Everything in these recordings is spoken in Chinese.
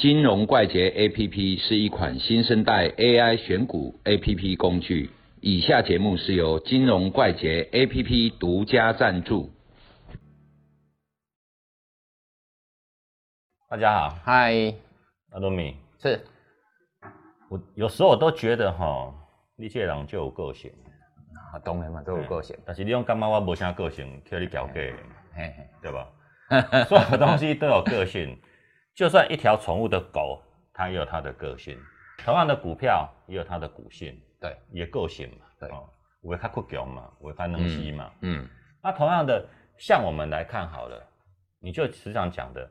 金融怪杰 APP 是一款新生代 AI 选股 APP 工具。以下节目是由金融怪杰 APP 独家赞助。大家好，嗨，阿多米，是。我有时候我都觉得哈，你这人就有个性，啊，当然嘛，都有个性，但是你用感觉我无啥个性，叫你交给，嘿嘿，对吧？所有东西都有个性，就算一条宠物的狗，它也有它的个性；同样的股票也有它的股性，对，也个性嘛，对哦，有的较酷强嘛，有的较能吸嘛。嗯，那同样的，像我们来看好了，你就实际上讲的，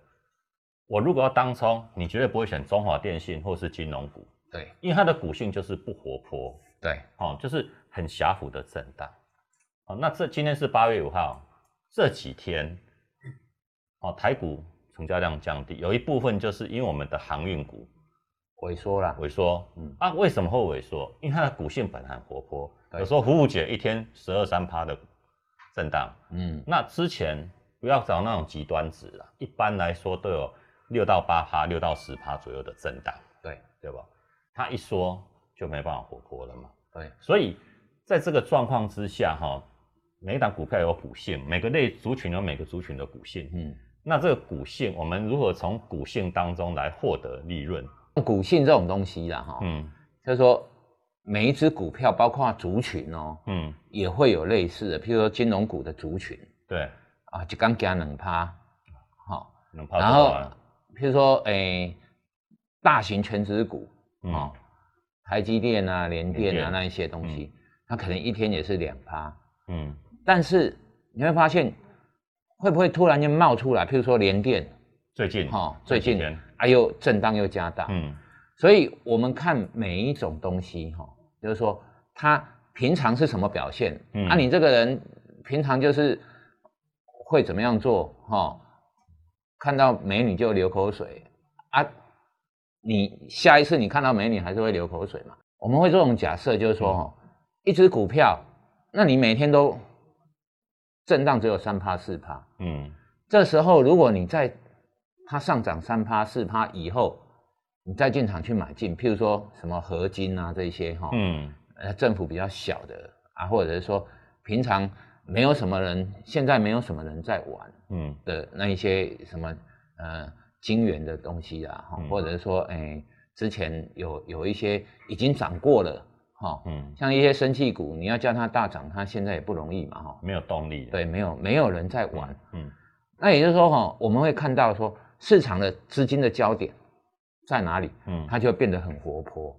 我如果要当冲，你绝对不会选中华电信或是金融股，对因为它的股性就是不活泼，对，哦，就是很狭幅的震荡。哦，那这今天是八月五号，这几天，哦，台股成交量降低，有一部分就是因为我们的航运股萎缩了，萎缩，嗯嗯啊，为什么会萎缩？因为它的股性本来很活泼，有时候服务姐一天十二三趴的震荡，嗯，那之前不要找那种极端值了，一般来说都有六到八趴、六到十趴左右的震荡，对对吧？它一缩就没办法活泼了嘛。对，所以在这个状况之下，哈，每一档股票有股性，每个类族群有每个族群的股性。嗯，那这个股性，我们如何从股性当中来获得利润？股性这种东西啦，哈，嗯。就是说每一只股票，包括族群哦，嗯，也会有类似的，譬如说金融股的族群对，啊，就刚加冷趴，好，然后啊，譬如说诶，大型全职股嗯哦，台积电啊、联电联电啊那一些东西，它可能一天也是两趴，嗯。但是你会发现，会不会突然间冒出来？譬如说联电，最近哈、最近这几天啊又震荡又加大，嗯。所以我们看每一种东西哈、就是说它平常是什么表现，嗯。啊，你这个人平常就是会怎么样做哈、看到美女就流口水。啊，你下一次你看到美女还是会流口水嘛？我们会这种假设，就是说哈、一只股票，那你每天都震荡只有三趴四趴，嗯。这时候如果你在它上涨三趴四趴以后，你再进场去买进，譬如说什么合金啊这些哈，嗯。呃政府比较小的啊，或者是说平常没有什么人，现在没有什么人在玩嗯。的那一些什么呃金元的东西啊，或者是说哎之前有有一些已经涨过了哈，嗯，像一些生气股，你要叫它大涨，它现在也不容易嘛哈，没有动力。，对，没有没有人在玩。嗯那也就是说，哈，我们会看到说市场的资金的焦点在哪里，嗯，它就会变得很活泼。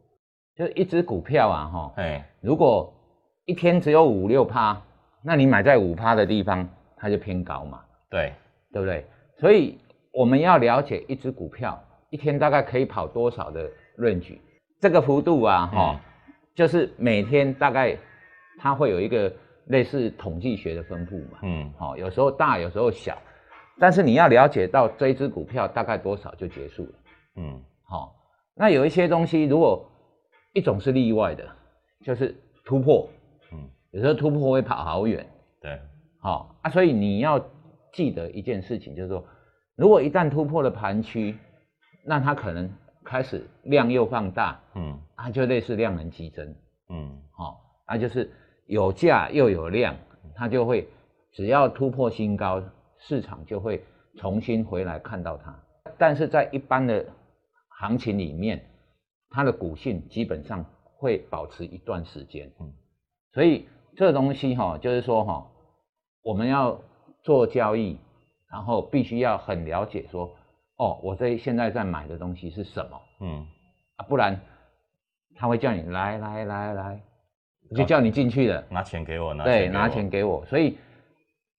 就一只股票啊，哈，哎如果一天只有五六趴，那你买在五趴的地方，它就偏高嘛，对，对不对？所以我们要了解一只股票一天大概可以跑多少的 range，这个幅度啊，哈、就是每天大概它会有一个类似统计学的分布嘛，嗯。好、有时候大，有时候小，但是你要了解到这一只股票大概多少就结束了。嗯。好、那有一些东西，如果一种是例外的，就是突破，嗯，有时候突破会跑好远，对，好、啊，所以你要记得一件事情，就是说，如果一旦突破了盘区，那它可能开始量又放大，嗯它就类似量能激增，嗯好、它就是有价又有量，它就会只要突破新高，市场就会重新回来看到它。但是在一般的行情里面，它的股性基本上会保持一段时间。嗯所以这个东西哈、就是说哈、我们要做交易，然后必须要很了解说，哦，我这现在在买的东西是什么嗯啊？不然他会叫你来来来来，就叫你进去了。拿钱给我，拿对，拿钱给我。所以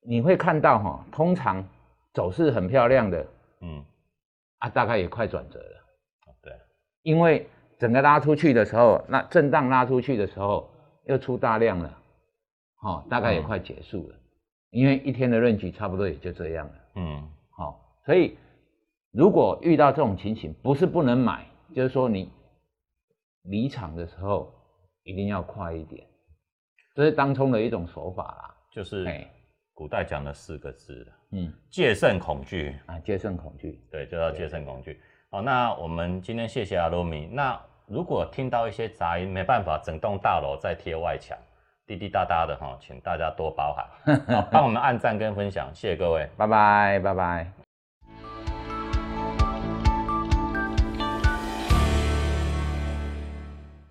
你会看到哈、通常走势很漂亮的嗯啊，大概也快转折了，对，因为整个拉出去的时候，那震荡拉出去的时候又出大量了，好、大概也嗯快结束了，因为一天的论局差不多也就这样了，嗯好、所以如果遇到这种情形，不是不能买，就是说你离场的时候一定要快一点，这是当冲的一种手法啦。就是哎古代讲的四个字，嗯戒慎恐惧。啊，戒慎恐惧。对，就叫戒慎恐惧。好，那我们今天谢谢阿罗米。那如果听到一些杂音，没办法，整栋大楼在贴外墙，滴滴答答的哈，请大家多包涵。好，帮我们按赞跟分享，谢谢各位。拜拜拜拜。